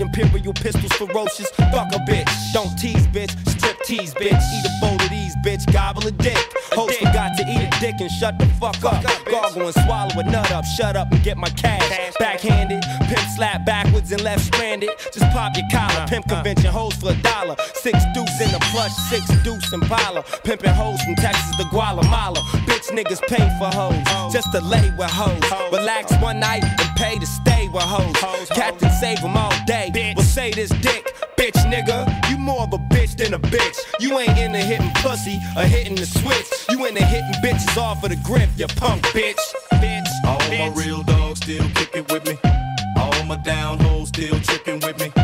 Imperial pistols, ferocious. Fuck a bitch. Don't tease, bitch. Strip tease, bitch. Eat a bowl of these, bitch. Gobble a dick. Host forgot to eat a dick and shut the fuck up. Gargle and swallow a nut up. Shut up and get my cash. Backhanded, pimp slap backwards and left stranded. Just pop your collar. Pimp uh-huh. convention hoes for a dollar. Six deuce in the plush, six deuce in Pala. Pimping hoes from Texas to Guatemala. Bitch niggas pay for hoes. Just to lay with hoes. Relax one night and pay to stay with hoes. Captain save them all day. Will say this dick, bitch nigga. You more of a bitch than a bitch. You ain't into hitting pussy or hitting the switch. You into hitting bitches off of the grip, you punk bitch. Bitch. All bitch. my real dogs still kicking with me. All my down hoes still tricking with me.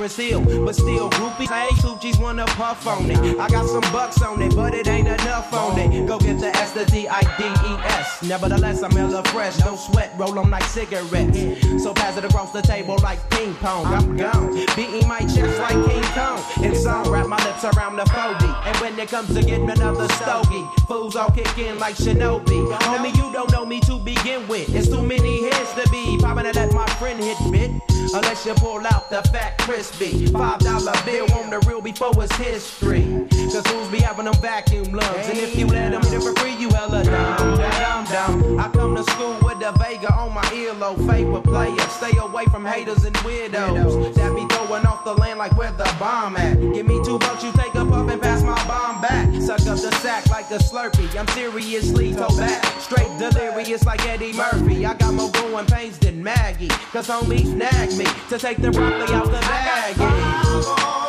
Cypress Hill. But still, groupies, hey, coochies wanna puff on it. I got some bucks on it, but it ain't enough on it. Go get the S, the D, I, D, E, S. Nevertheless, I'm hella fresh, no sweat, roll like cigarettes. So pass it across the table like ping pong. I'm gone, beating my chest like King Kong. In song, wrap my lips around the 40. And when it comes to getting another stogie, fools all kick in like Shinobi. Homie, you don't know me to begin with. It's too many heads to be popping to let my friend hit bit. Unless you pull out the fat crispy five dollar bill on the real before it's history. Cause fools be having them vacuum lungs, and if you let them it for free, you hella dumb, dumb, dumb. I come to school with the Vega on my earlobe, favorite player. Stay away from haters and weirdos that be throwing off the land like where the bomb at. Give me two bucks, you take a puff and pass my bomb back. Suck up the sack like a Slurpee. I'm seriously toe back, straight delirious like Eddie Murphy. I got more growing pains than Maggie, cause homies nag me to take the broccoli out the bag.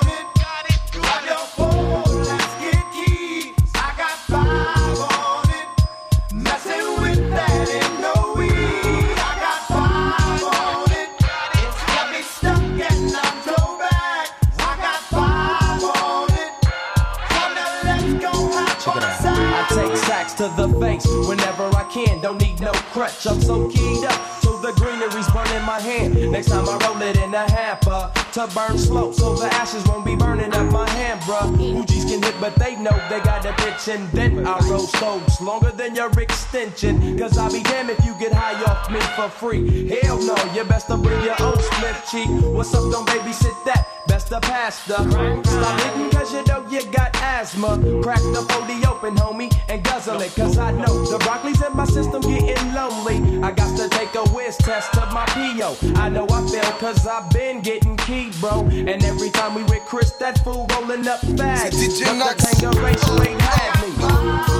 To the face whenever I can. Don't need no crutch. I'm so keyed up. So the greenery's burning my hand. Next time I roll it in a hamper to burn slow. So the ashes won't be burning up my hand, bruh. Fuji's can hit, but they know they got a pitch and then I roll stoves longer than your extension. Cause I'll be damned if you get high off me for free. Hell no, you best to bring your own split cheek. What's up, don't babysit that? Best the pasta. Stop eating cause you know you got asthma. Crack the 40 open, homie, and guzzle it. Cause I know the broccoli's in my system getting lonely. I got to take a whiz test of my PO. I know I fail cause I've been getting keyed, bro. And every time we with Chris, that fool rolling up bags. The tango racial ain't had me.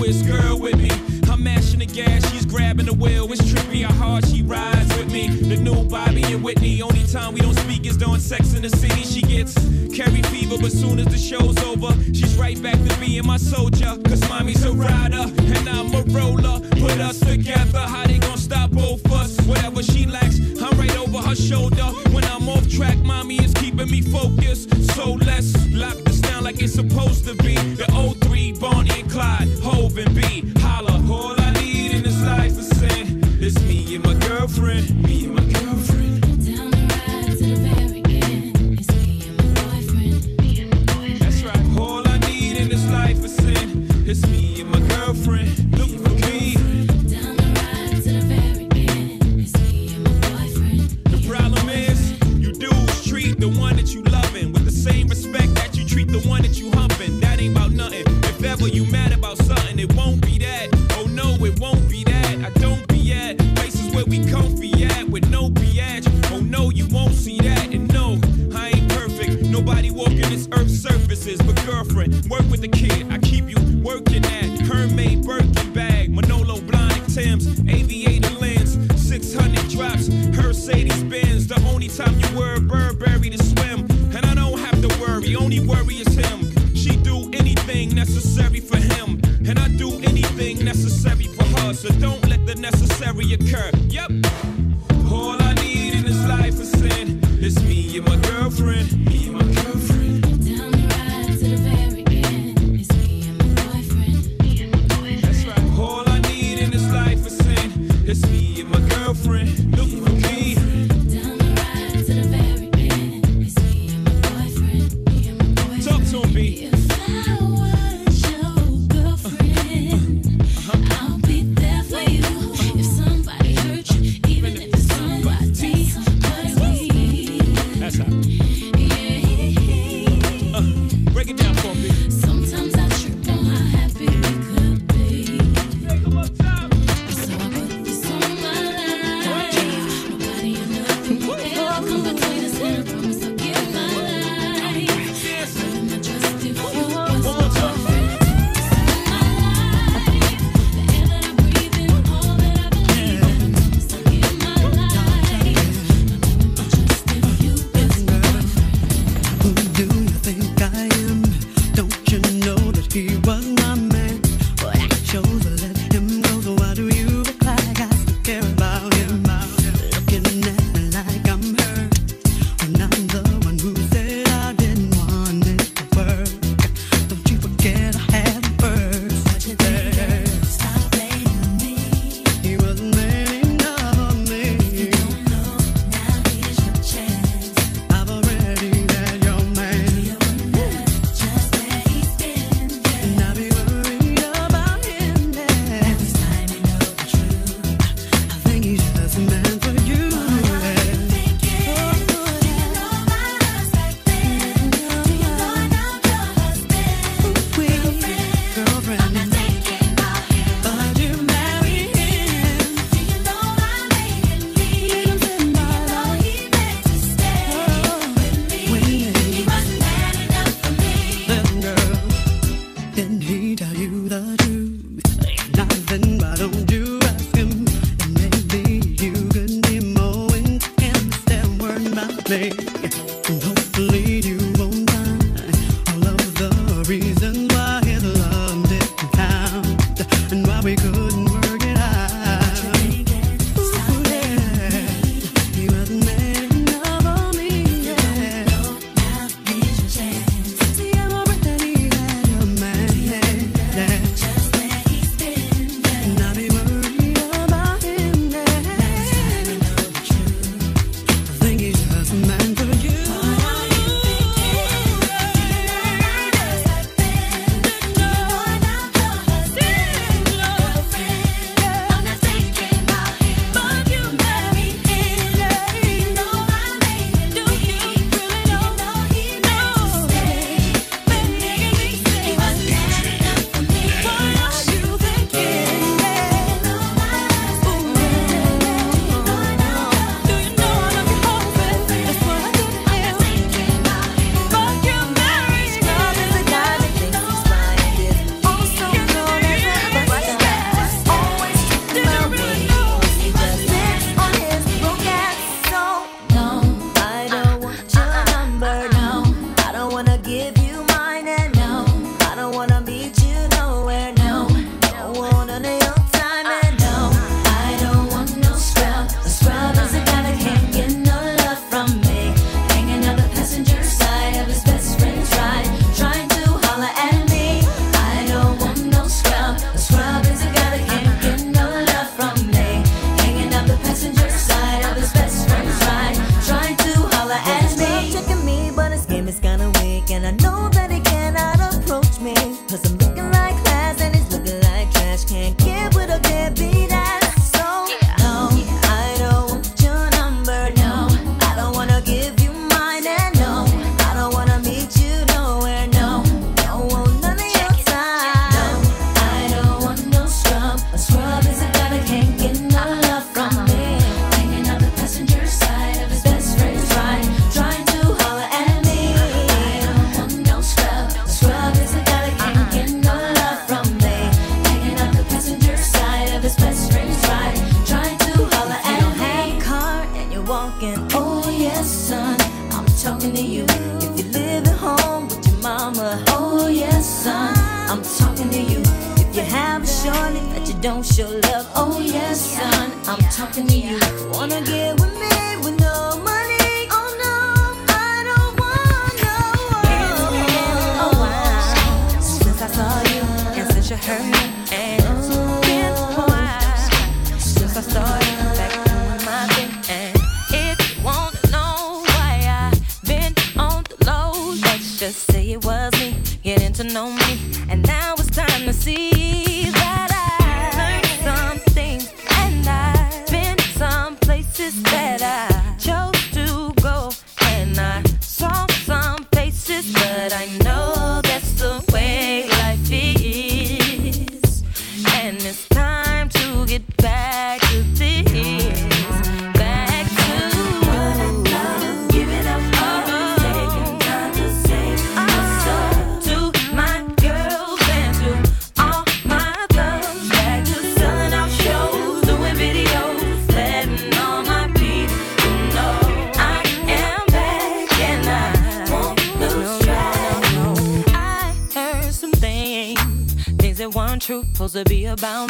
newest girl with me. I'm mashing the gas, she's grabbing the wheel. It's trippy how hard she rides with me. The new Bobby and Whitney. Only time we don't speak is during sex in the city. She gets carry fever, but soon as the show's over, she's right back to being my soldier. Supposed to be about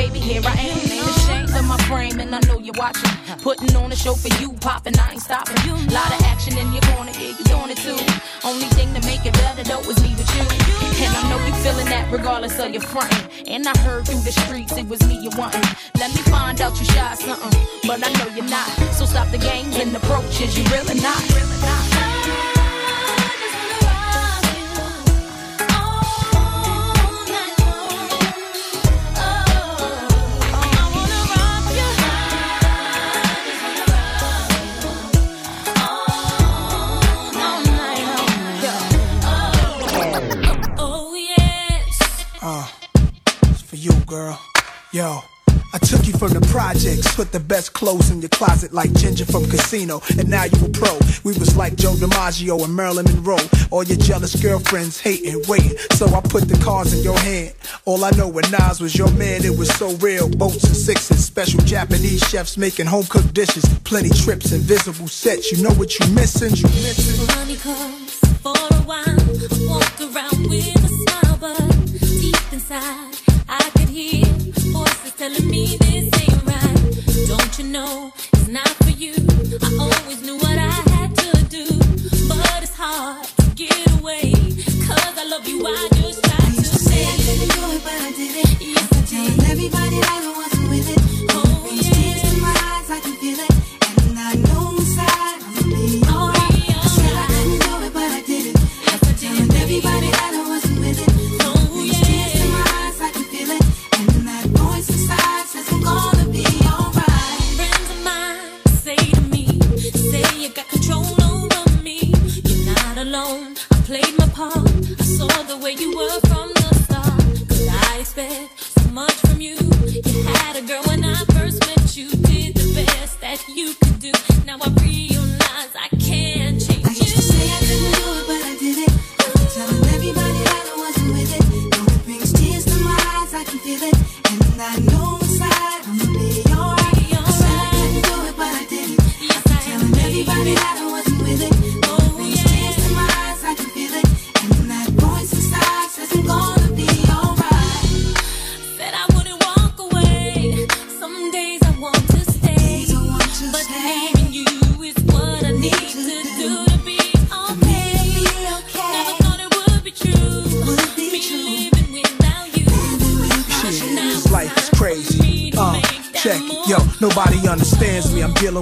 Baby, here I am. Ain't ashamed of my frame, and I know you're watching. Putting on a show for you, popping, I ain't stopping. Lot of action in your corner, yeah, you doing it too. Only thing to make it better though is me with you. And I know you're feeling that regardless of your frontin'. And I heard through the streets it was me you wantin'. Let me find out you shy something, but I know you're not. So stop the games and approaches, you really not. Really not. Girl. Yo. I took you from the projects, put the best clothes in your closet like Ginger from Casino, and now you a pro. We was like Joe DiMaggio and Marilyn Monroe. All your jealous girlfriends hating, waiting. So I put the cards in your hand. All I know when Nas was your man, it was so real. Boats and sixes, special Japanese chefs making home cooked dishes, plenty trips, invisible sets. You know what you missing? You missing? Money comes for a while. Walk around with a smile, but inside, I could hear voices telling me this ain't right. Don't you know it's not for you? I always knew what I had to do, but it's hard to get away. Cause I love you, I just try to say. I couldn't do it, but I did it. Yes, I did. Everybody on.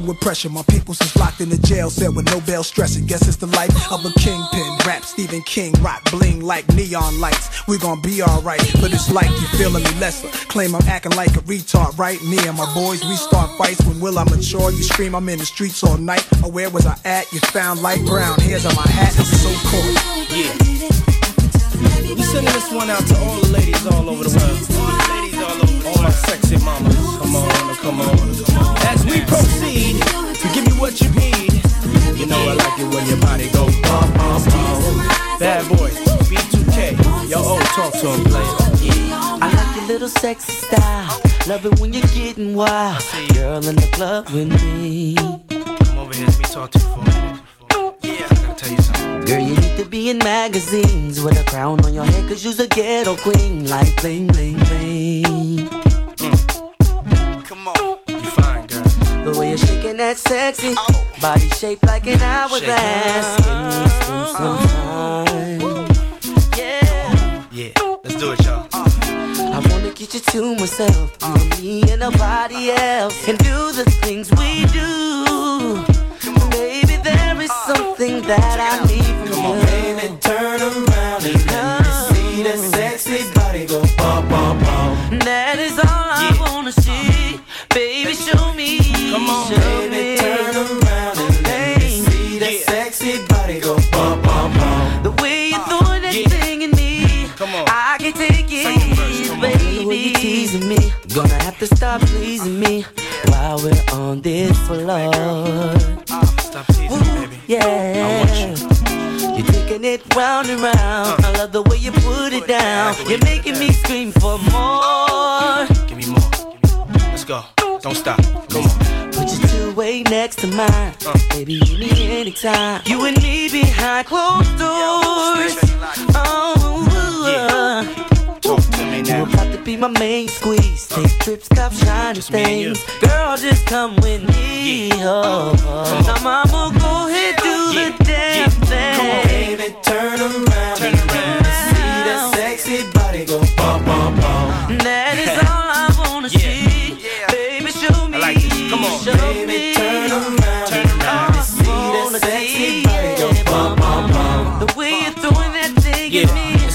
With pressure. My people's is locked in the jail cell with no bail stressing. Guess it's the life of a kingpin. Rap Stephen King, rock bling like neon lights. We gon' be alright, but it's like you feeling me lesser. Claim I'm acting like a retard, right? Me and my boys, we start fights. When will I mature? You scream, I'm in the streets all night. Or where was I at? You found light brown hairs on my hat. It's so cool. Yeah. We sending this one out to all the ladies all over the world. All the ladies all over. All my sexy mamas. Come on, come on. As we proceed to give you what you need. You know I like it when your body go bum bum bum. Bad boy, B2K. Yo, oh, talk to him, player. Yeah. I like your little sexy style. Love it when you're getting wild. Girl in the club with me. Come over here, let me talk to you for a minute. Yeah, I gotta tell you something. Girl, you need to be in magazines with a crown on your head, cause you's a ghetto queen. Like bling, bling, bling. The way you're shaking that sexy body shaped like an hourglass. Give me some time. Yeah. Yeah, let's do it, y'all. Uh-huh. I wanna get you to myself, you and me and nobody else, and do the things we do. Baby, there is something that I need from Come on, baby, turn around and let me see that sexy body go bum bum bum. This floor. Stop teasing baby. Yeah. I want you. You're taking it round and round. Uh. I love the way you put it down. You're making me scream for more. Give me more. Let's go. Don't stop. Come on. Put your two way next to mine. Uh. Baby, you need anytime. You and me behind closed doors. Oh, uh. Be my main squeeze. Take trips, cop shiny Just me and you. things. Girl, just come with me. Oh, oh. Now, mama, go ahead, do Yeah. the damn Yeah. thing. Come on, Baby, turn around Turn around. see that sexy body go bum bum bum.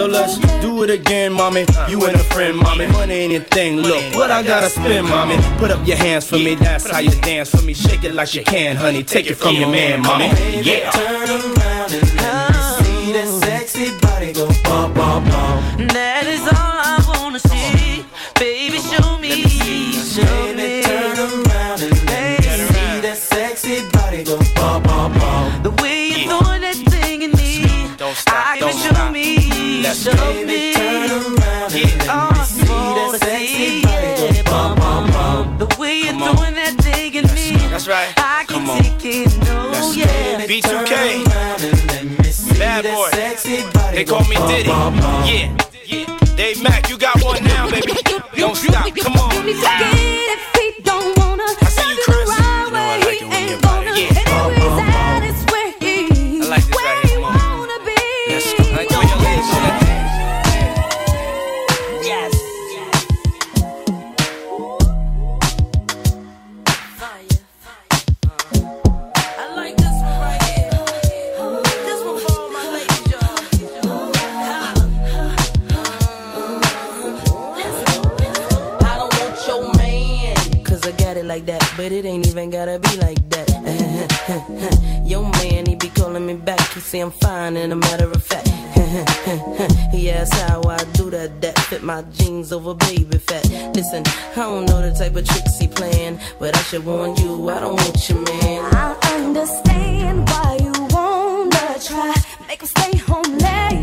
So let's do it again, mommy. You and a friend, mommy. Money ain't a thing. Look, what I gotta spend, mommy. Put up your hands for me. That's how you dance for me. Shake it like you can, honey. Take it from your man, mommy. Yeah. Turn around and let me see that sexy body go bum bum bum. Let's Show Baby, me. turn around and let Oh, me I see wanna that sexy see body it. go bum bum bum. The way you're Come on. that thing in me. That's right. I can Come on. take it, no, Let's yeah. B2K. Turn around and let me see Bad that boy. sexy body They go call me bum, Diddy. bum, bum. Yeah. Yeah. Dave Mack, you got one now, baby. Don't stop. Come on. But it ain't even gotta be like that. Yo, man, he be calling me back. He say I'm fine, and a matter of fact, he asks how I do that. That fit my jeans over baby fat. Listen, I don't know the type of tricks he playing, but I should warn you, I don't want your man. I understand why you wanna try. Make him stay home late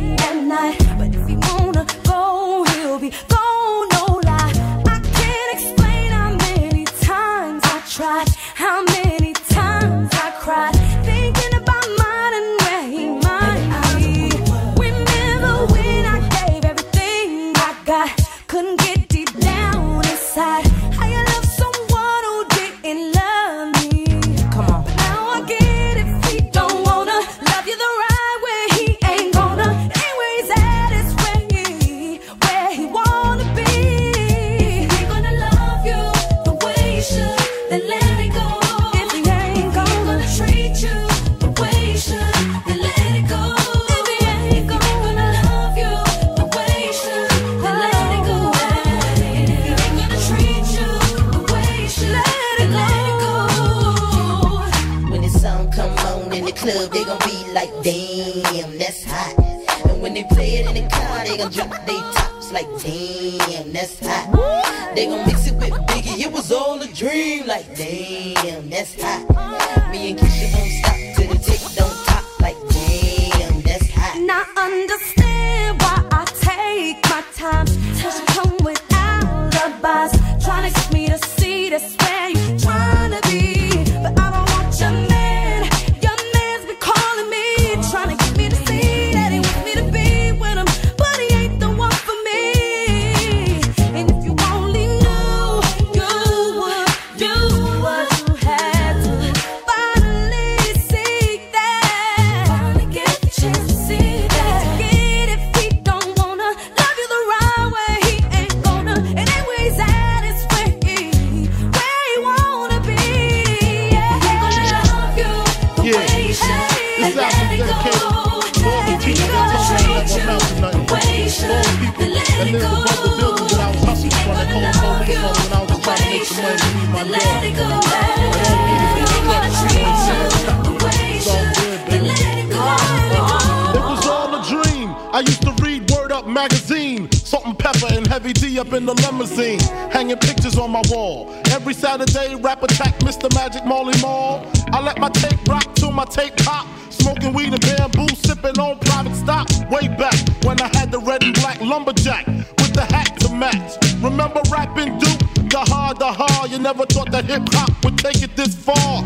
in the club, they gon' be like, damn, that's hot. And when they play it in the car, they gon' drop their tops like, damn, that's hot. They gon' mix it with Biggie, it was all a dream, like, damn, that's hot. Me and Keisha don't stop till the tick don't top, like, damn, that's hot. Now understand why I take my time to come without alibis. Trying to get me to see this where you trying to be, It was all a dream. I used to read Word Up magazine. Salt-n-Pepa and heavy D up in the limousine. Hanging pictures on my wall. Every Saturday, rap attack Mr. Magic Marley Marl. I let my tape rock till my tape pop. Smoking weed and bamboo, sipping on private stock. Way back when I had the red and black lumberjack with the hat to match. Remember Rappin' Duke? The hard, the hard. You never thought that hip hop would take it this far.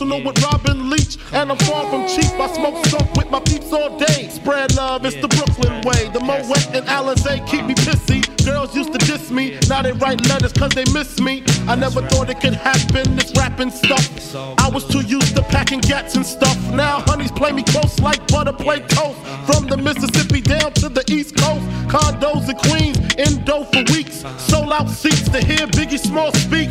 and personal with Robin Leach. And I'm far from cheap. I smoke skunk with my peeps all day. Spread love, it's the Brooklyn way. The Moet and Alizé keep me pissy. Girls used to diss me, now they write letters cause they miss me. I never thought it could happen, this rapping stuff. I was too used to packing gats and stuff. Now honeys play me close like butter play toast. From the Mississippi down to the East Coast. Condos in Queens, in indo for weeks. Sold out seats to hear Biggie Small speak.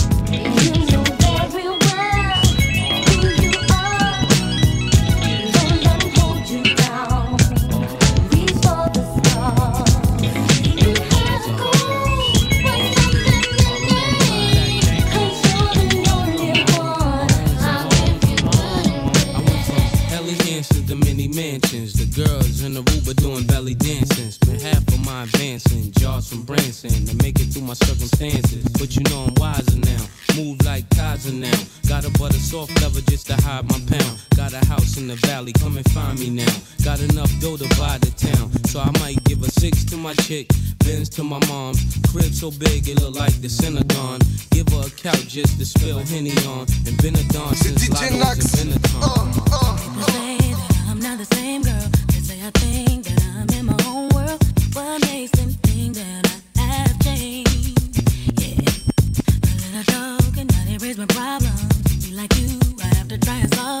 dancing to make it through my circumstances. But you know I'm wiser now. Move like Kaiser now. Got a butter soft lever just to hide my pound. Got a house in the valley, come and find me now. Got enough dough to buy the town. So I might give a six to my chick, bins to my mom. Crib so big it look like the Synagogue. Give her a couch just to spill Henny on. And Benadon since Lotto's and Benetton. Uh, uh, uh. People say that I'm not the same girl. They say I think a joke and now they raise my problems. Be like you, I have to try and solve.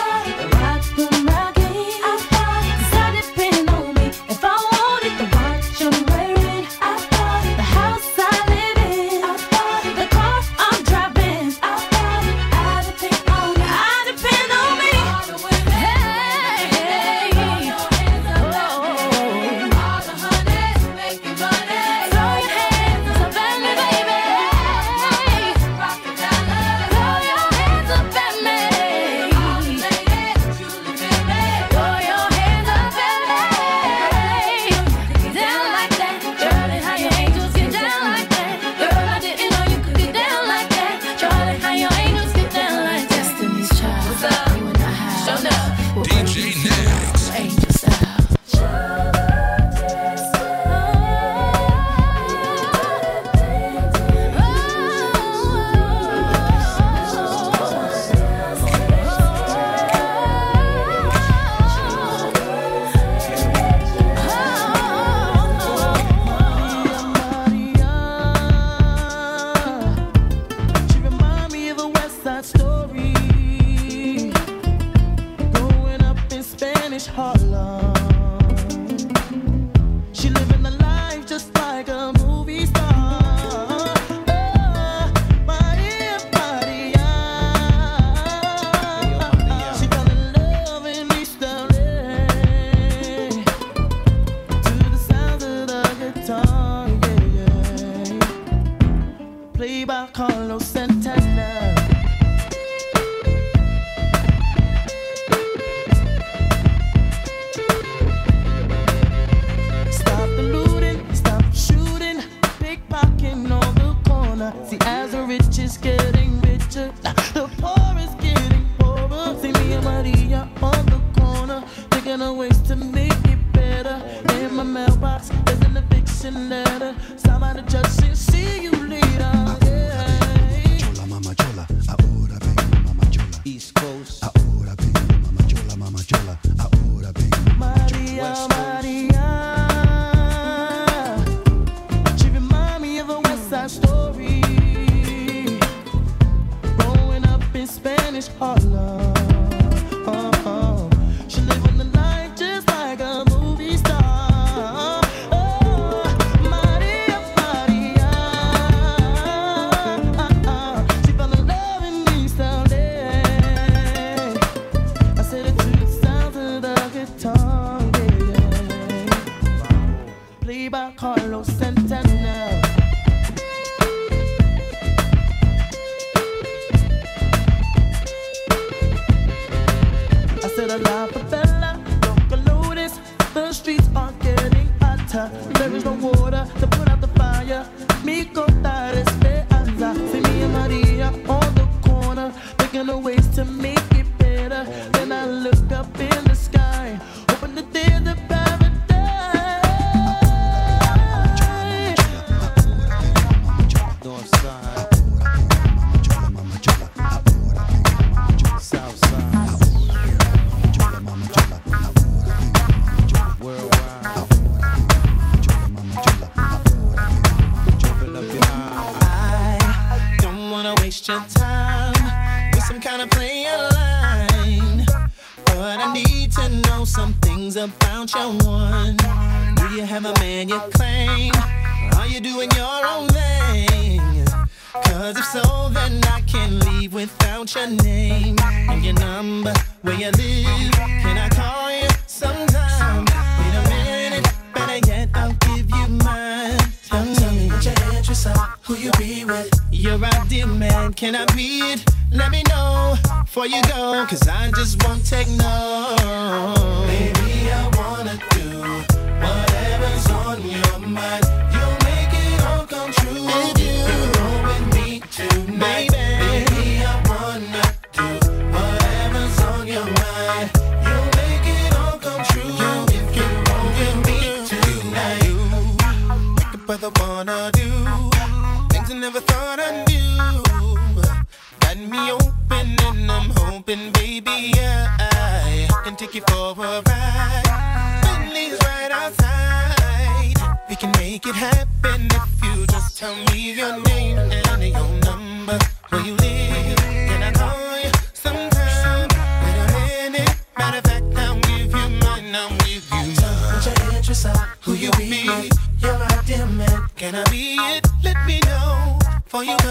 your name and your number. Where you live? Can I call you sometime? Wait a minute. Matter of fact, I'll give you mine. I'll give you mine. Tell your interests are who you be. You're my dear man. Can I be it? Let me know. For you.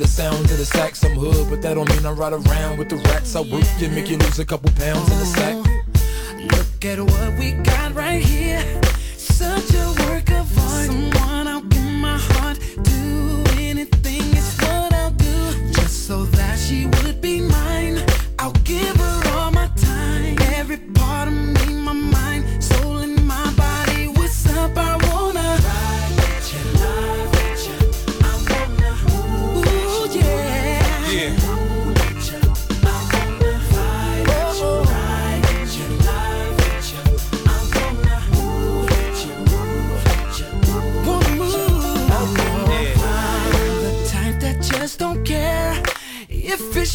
the sound of the sax. I'm hood, but that don't mean I ride around with the rats. I work you, make you lose a couple pounds in the sack. Look at what we got right here. Such a work of art. Someone I'll give my heart do Anything it's what I'll do. Just so that she would be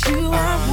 you are.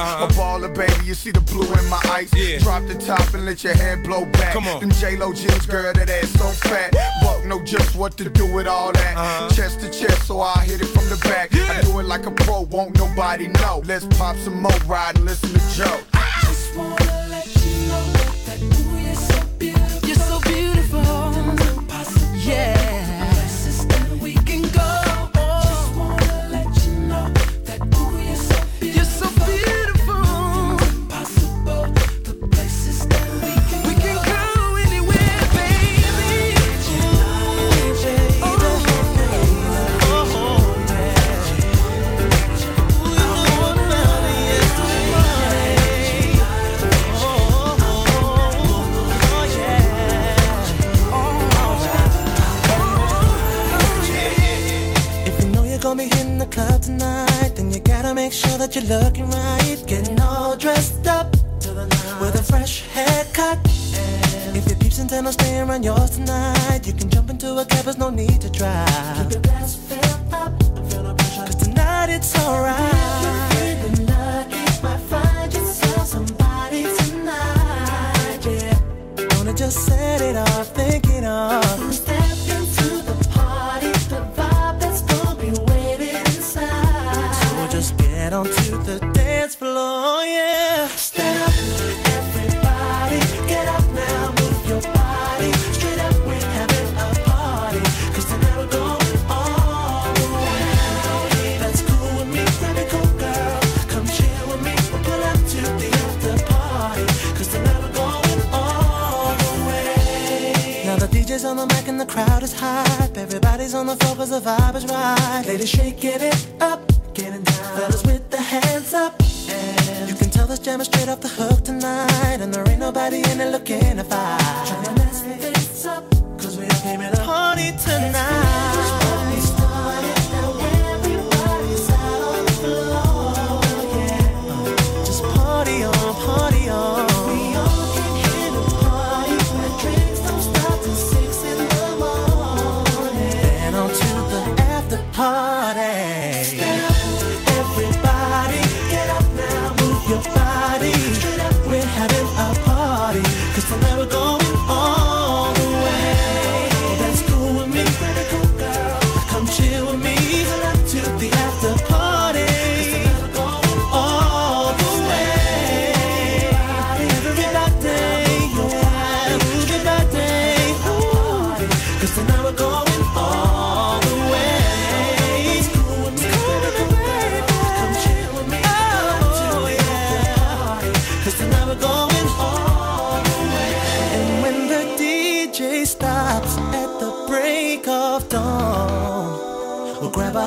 Uh-huh. A baller, baby, you see the blue in my eyes. Yeah. Drop the top and let your head blow back. Come on. Them J-Lo jeans, girl, that ass so fat. Buck know just what to do with all that. Uh-huh. Chest to chest, so I hit it from the back. Yeah. I do it like a pro, won't nobody know. Let's pop some more, ride and listen to Joe. I just wanna on yours tonight. the crowd is hype. Everybody's on the floor cause the vibe is right. Ladies shaking it up, getting down. Fellas with the hands up. And you can tell this jam is straight off the hook tonight. And there ain't nobody in it looking to fight. Trying to mess things up, cause we all came in a party tonight.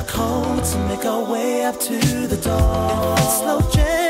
cold to make our way up to the door. Slow jam.